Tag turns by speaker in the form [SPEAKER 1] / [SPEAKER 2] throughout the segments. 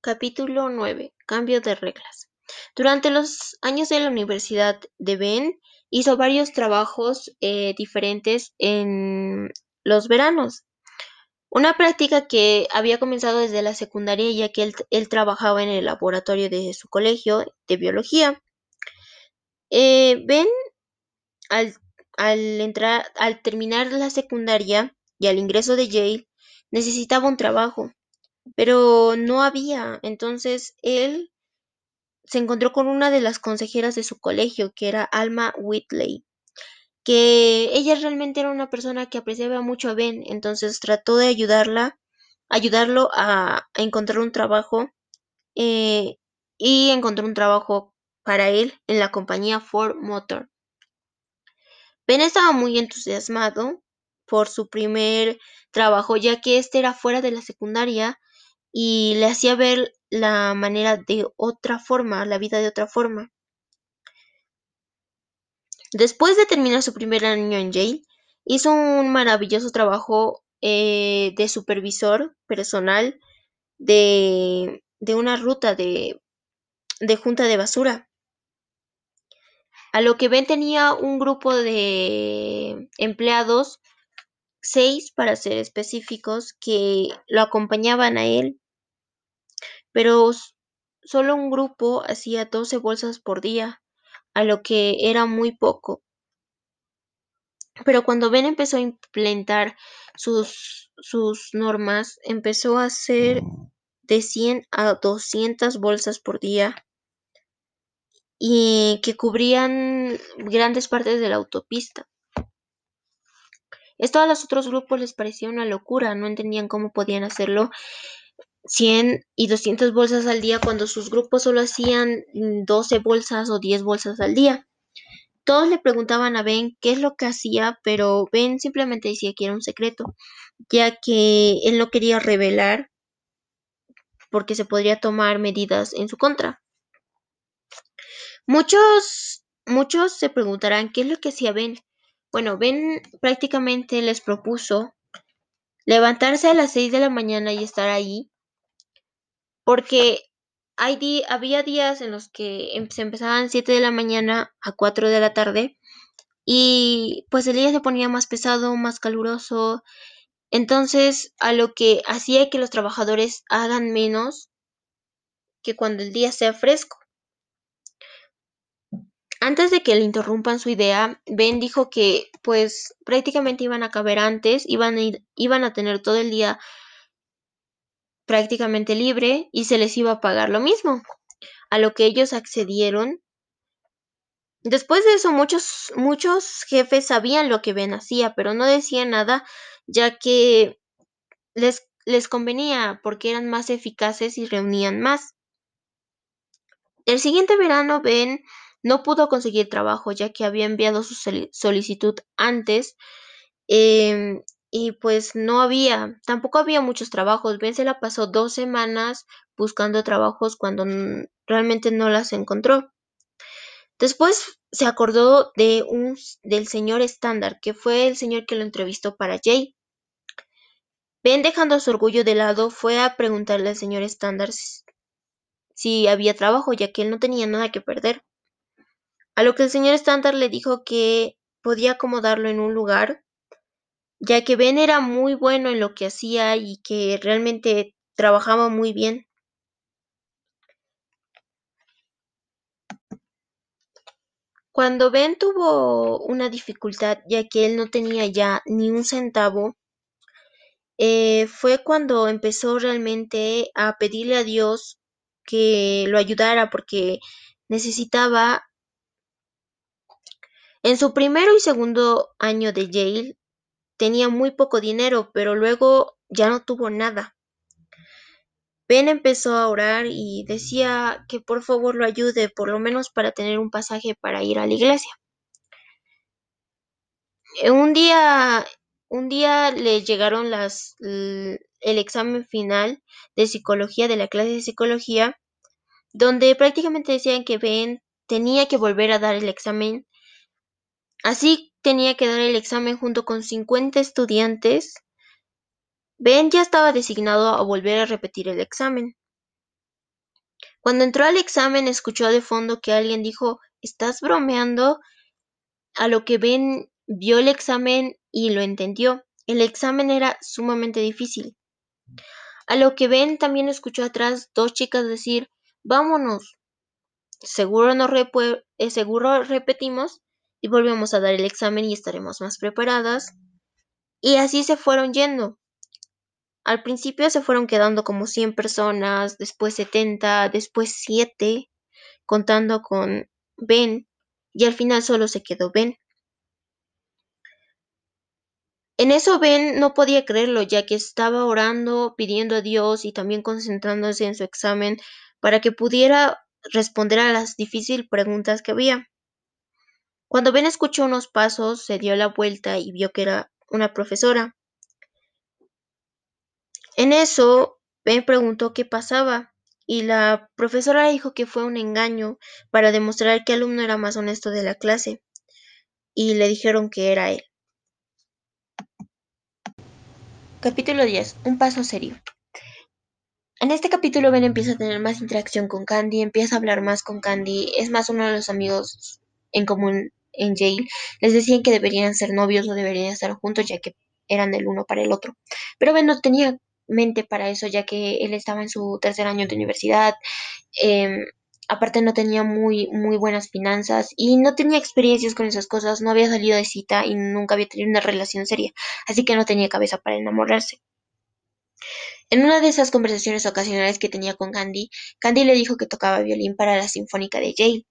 [SPEAKER 1] Capítulo 9. Cambio de reglas. Durante los años de la universidad de Ben, hizo varios trabajos eh, diferentes en los veranos. Una práctica que había comenzado desde la secundaria, ya que él, trabajaba en el laboratorio de su colegio de biología. Eh, ben, al, al, entrar, al terminar la secundaria y al ingreso de Yale, necesitaba un trabajo pero no había. Entonces él se encontró con una de las consejeras de su colegio, que era Alma Whitley, que ella realmente era una persona que apreciaba mucho a Ben, entonces trató de ayudarla, ayudarlo a, encontrar un trabajo eh, y encontró un trabajo para él en la compañía Ford Motor. Ben estaba muy entusiasmado por su primer trabajo, ya que este era fuera de la secundaria y le hacía ver la manera de otra forma, la vida de otra forma. Después de terminar su primer año en Yale, hizo un maravilloso trabajo eh, de supervisor personal de, de una ruta de, de junta de basura. A lo que Ben tenía un grupo de empleados seis para ser específicos, que lo acompañaban a él, pero solo un grupo hacía 12 bolsas por día, a lo que era muy poco. Pero cuando Ben empezó a implementar sus, sus normas, empezó a hacer de 100 a 200 bolsas por día y que cubrían grandes partes de la autopista. Esto a los otros grupos les parecía una locura, no entendían cómo podían hacerlo 100 y 200 bolsas al día cuando sus grupos solo hacían 12 bolsas o 10 bolsas al día. Todos le preguntaban a Ben qué es lo que hacía, pero Ben simplemente decía que era un secreto, ya que él no quería revelar porque se podría tomar medidas en su contra. Muchos, muchos se preguntarán qué es lo que hacía Ben, bueno, Ben prácticamente les propuso levantarse a las 6 de la mañana y estar ahí, porque había días en los que em, se empezaban 7 de la mañana a 4 de la tarde y pues el día se ponía más pesado, más caluroso, entonces a lo que hacía que los trabajadores hagan menos que cuando el día sea fresco. Antes de que le interrumpan su idea, Ben dijo que pues prácticamente iban a caber antes, iban a, iban a tener todo el día prácticamente libre y se les iba a pagar lo mismo, a lo que ellos accedieron. Después de eso, muchos, muchos jefes sabían lo que Ben hacía, pero no decían nada, ya que les, les convenía porque eran más eficaces y reunían más. El siguiente verano, Ben no pudo conseguir trabajo ya que había enviado su solicitud antes em, y pues no había, tampoco había muchos trabajos. Ben se la pasó dos semanas buscando trabajos cuando realmente no las encontró. Después se acordó de un, del señor Standard, que fue el señor que lo entrevistó para Jay. Ben, dejando su orgullo de lado, fue a preguntarle al señor Standard si había trabajo, ya que él no tenía nada que perder. A lo que el señor Standard le dijo que podía acomodarlo en un lugar, ya que Ben era muy bueno en lo que hacía y que realmente trabajaba muy bien. Cuando Ben tuvo una dificultad, ya que él no tenía ya ni un centavo, eh, fue cuando empezó realmente a pedirle a Dios que lo ayudara porque necesitaba en su primero y segundo año de Yale tenía muy poco dinero, pero luego ya no tuvo nada. Ben empezó a orar y decía que por favor lo ayude, por lo menos para tener un pasaje para ir a la iglesia. Eh, un día, un día le llegaron el examen final de psicología, de la clase de psicología, donde prácticamente decían que Ben tenía que volver a dar el examen Así tenía que dar el examen junto con cincuenta estudiantes. Ben ya estaba designado a volver a repetir el examen. Cuando entró al examen escuchó de fondo que alguien dijo, ¿estás bromeando? A lo que Ben vio el examen y lo entendió. El examen era sumamente difícil. A lo que Ben también escuchó atrás dos chicas decir, vámonos. Seguro, no eh, seguro repetimos y volvemos a dar el examen y estaremos más preparadas. Y así se fueron yendo. Al principio se fueron quedando como 100 personas, después 70, después 7, contando con Ben, y al final solo se quedó Ben. En eso Ben no podía creerlo, ya que estaba orando, pidiendo a Dios y también concentrándose en su examen para que pudiera responder a las difíciles preguntas que había. Cuando Ben escuchó unos pasos, se dio la vuelta y vio que era una profesora. En eso, Ben preguntó qué pasaba y la profesora dijo que fue un engaño para demostrar que el alumno era más honesto de la clase y le dijeron que era él. Capítulo 10. Un paso serio. En este capítulo Ben empieza a tener más interacción con Candy, empieza a hablar más con Candy, es más uno de los amigos en común en Yale. Les decían que deberían ser novios o deberían estar juntos ya que eran del uno para el otro. Pero Ben no tenía mente para eso ya que él estaba en su tercer año de universidad. Em, aparte no tenía muy, muy buenas finanzas y no tenía experiencias con esas cosas, no había salido de cita y nunca había tenido una relación seria, así que no tenía cabeza para enamorarse. En una de esas conversaciones ocasionales que tenía con Candy, Candy le dijo que tocaba violín para la Sinfónica de Yale,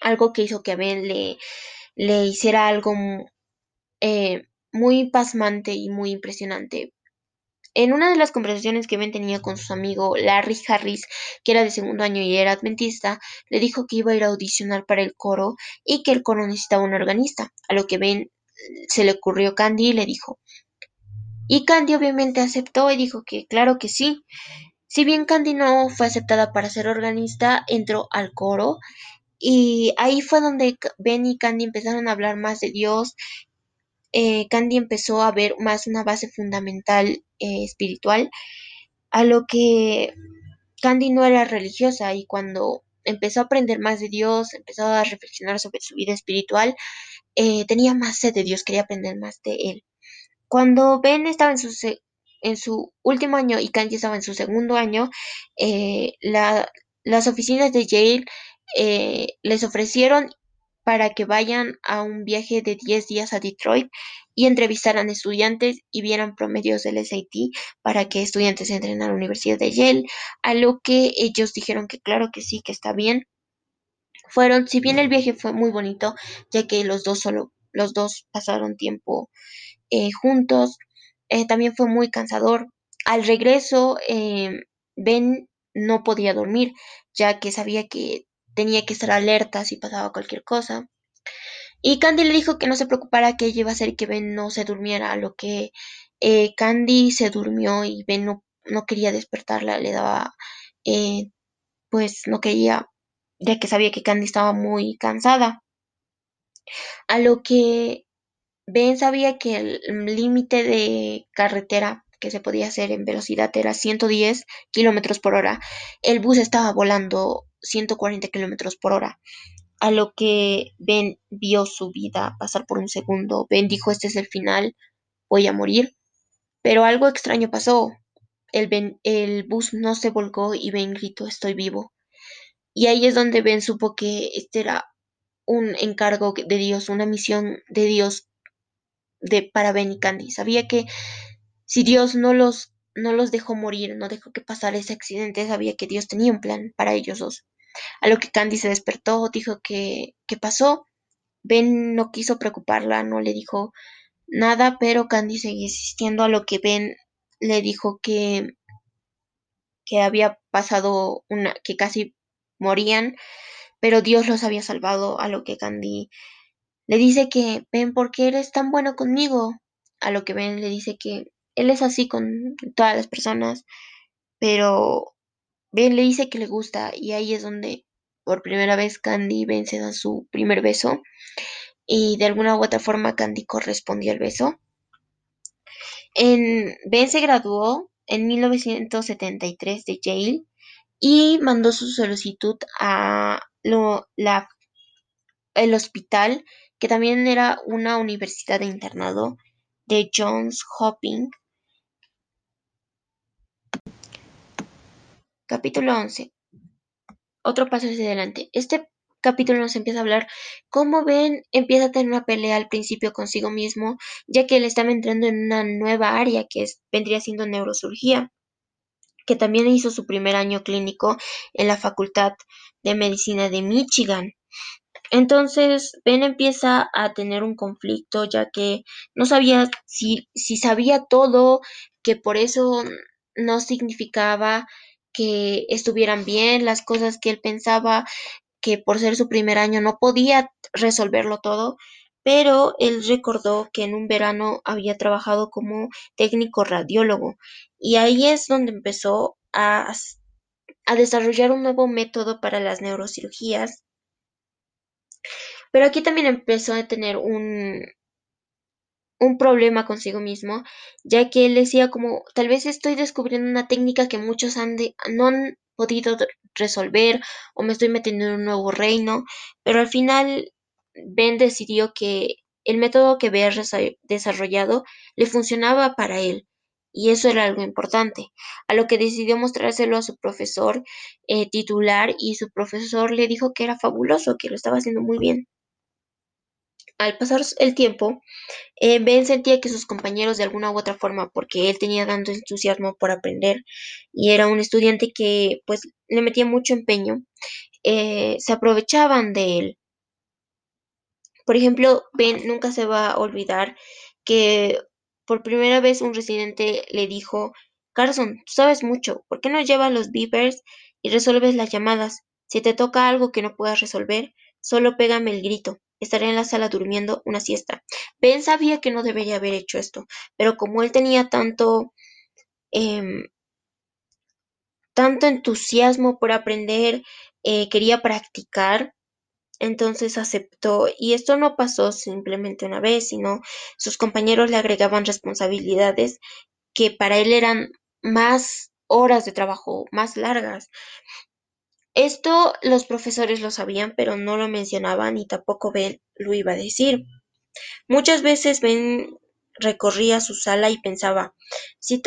[SPEAKER 1] algo que hizo que a Ben le, le hiciera algo eh, muy pasmante y muy impresionante, en una de las conversaciones que Ben tenía con su amigo Larry Harris, que era de segundo año y era adventista, le dijo que iba a ir a audicionar para el coro y que el coro necesitaba un organista, a lo que Ben se le ocurrió Candy y le dijo. Y Candy obviamente aceptó y dijo que claro que sí. Si bien Candy no fue aceptada para ser organista, entró al coro y ahí fue donde Ben y Candy empezaron a hablar más de Dios eh, Candy empezó a ver más una base fundamental eh, espiritual, a lo que Candy no era religiosa y cuando empezó a aprender más de Dios, empezó a reflexionar sobre su vida espiritual, eh, tenía más sed de Dios, quería aprender más de él. Cuando Ben estaba en su, en su último año y Candy estaba en su segundo año, las oficinas de Yale les ofrecieron para que vayan a un viaje de 10 días a Detroit y entrevistaran estudiantes y vieran promedios del SAT para que estudiantes entren a la Universidad de Yale, a lo que ellos dijeron que claro que sí, que está bien. Fueron, si bien el viaje fue muy bonito, ya que los dos solo, los dos pasaron tiempo eh, juntos, eh, también fue muy cansador. Al regreso, eh, Ben no podía dormir, ya que sabía que tenía que estar alerta si pasaba cualquier cosa. Y Candy le dijo que no se preocupara, que ella iba a hacer que Ben no se durmiera, a lo que eh, Candy se durmió y Ben no, quería despertarla, le daba, eh, pues no quería, ya que sabía que Candy estaba muy cansada. A lo que Ben sabía que el límite de carretera que se podía hacer en velocidad era 110 kilómetros por hora. El bus estaba volando 140 kilómetros por hora. A lo que Ben vio su vida pasar por un segundo. Ben dijo: Este es el final, voy a morir. Pero algo extraño pasó. El, el bus no se volcó y Ben gritó: Estoy vivo. Y ahí es donde Ben supo que este era un encargo de Dios, una misión de Dios de, para Ben y Candy. Sabía que si Dios no los, no los dejó morir, no dejó que pasara ese accidente, sabía que Dios tenía un plan para ellos dos. A lo que Candy se despertó, dijo que, ¿qué pasó? Ben no quiso preocuparla, no le dijo nada, pero Candy seguía insistiendo a lo que Ben le dijo que, que había pasado una, que casi morían, pero Dios los había salvado, a lo que Candy le dice que, Ben, ¿por qué eres tan bueno conmigo? A lo que Ben le dice que él es así con todas las personas, pero Ben le dice que le gusta y ahí es donde por primera vez Candy y Ben se dan su primer beso y de alguna u otra forma Candy correspondió al beso. En, ben se graduó en 1973 de Yale y mandó su solicitud a la, el hospital, que también era una universidad de internado de Johns Hopkins. Capítulo 11. Otro paso hacia adelante. Este capítulo nos empieza a hablar cómo Ben empieza a tener una pelea al principio consigo mismo, ya que él estaba entrando en una nueva área que vendría siendo neurocirugía que también hizo su primer año clínico en la Facultad de Medicina de Michigan. Entonces, Ben empieza a tener un conflicto ya que no sabía si, si sabía todo, que por eso no significaba que estuvieran bien las cosas que él pensaba, que por ser su primer año no podía resolverlo todo, pero él recordó que en un verano había trabajado como técnico radiólogo y ahí es donde empezó a, a desarrollar un nuevo método para las neurocirugías. Pero aquí también empezó a tener un, un problema consigo mismo, ya que él decía como tal vez estoy descubriendo una técnica que muchos han no han podido resolver o me estoy metiendo en un nuevo reino, pero al final Ben decidió que el método que había desarrollado le funcionaba para él y eso era algo importante, a lo que decidió mostrárselo a su profesor eh, titular y su profesor le dijo que era fabuloso, que lo estaba haciendo muy bien. Al pasar el tiempo, eh, Ben sentía que sus compañeros de alguna u otra forma, porque él tenía tanto entusiasmo por aprender y era un estudiante que pues le metía mucho empeño, eh, se aprovechaban de él. Por ejemplo, Ben nunca se va a olvidar que por primera vez un residente le dijo, Carson, tú sabes mucho, ¿por qué no llevas los beepers y resuelves las llamadas? Si te toca algo que no puedas resolver, solo pégame el grito. Estaré en la sala durmiendo una siesta. Ben sabía que no debería haber hecho esto, pero como él tenía tanto em, tanto entusiasmo por aprender, eh, quería practicar, entonces aceptó, y esto no pasó simplemente una vez, sino sus compañeros le agregaban responsabilidades que para él eran más horas de trabajo, más largas. Esto los profesores lo sabían, pero no lo mencionaban y tampoco Ben lo iba a decir. Muchas veces Ben recorría su sala y pensaba, si,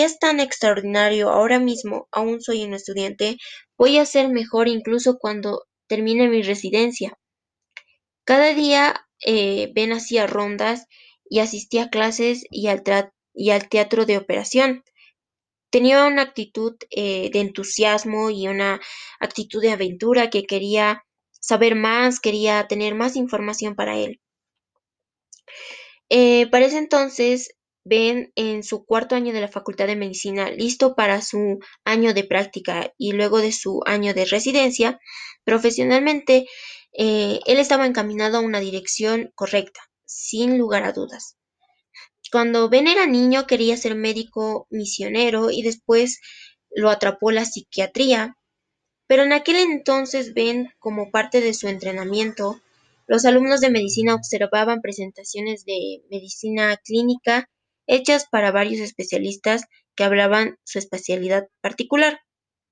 [SPEAKER 1] es tan extraordinario ahora mismo, aún soy un estudiante, voy a ser mejor incluso cuando termine mi residencia. Cada día eh, Ben hacía rondas y asistía a clases y al teatro de operación. Tenía una actitud eh, de entusiasmo y una actitud de aventura que quería saber más, quería tener más información para él. Eh, para ese entonces, Ben en su cuarto año de la Facultad de Medicina, listo para su año de práctica y luego de su año de residencia, profesionalmente, eh, él estaba encaminado a una dirección correcta, sin lugar a dudas. Cuando Ben era niño quería ser médico misionero y después lo atrapó la psiquiatría, pero en aquel entonces Ben, como parte de su entrenamiento, los alumnos de medicina observaban presentaciones de medicina clínica hechas para varios especialistas que hablaban su especialidad particular.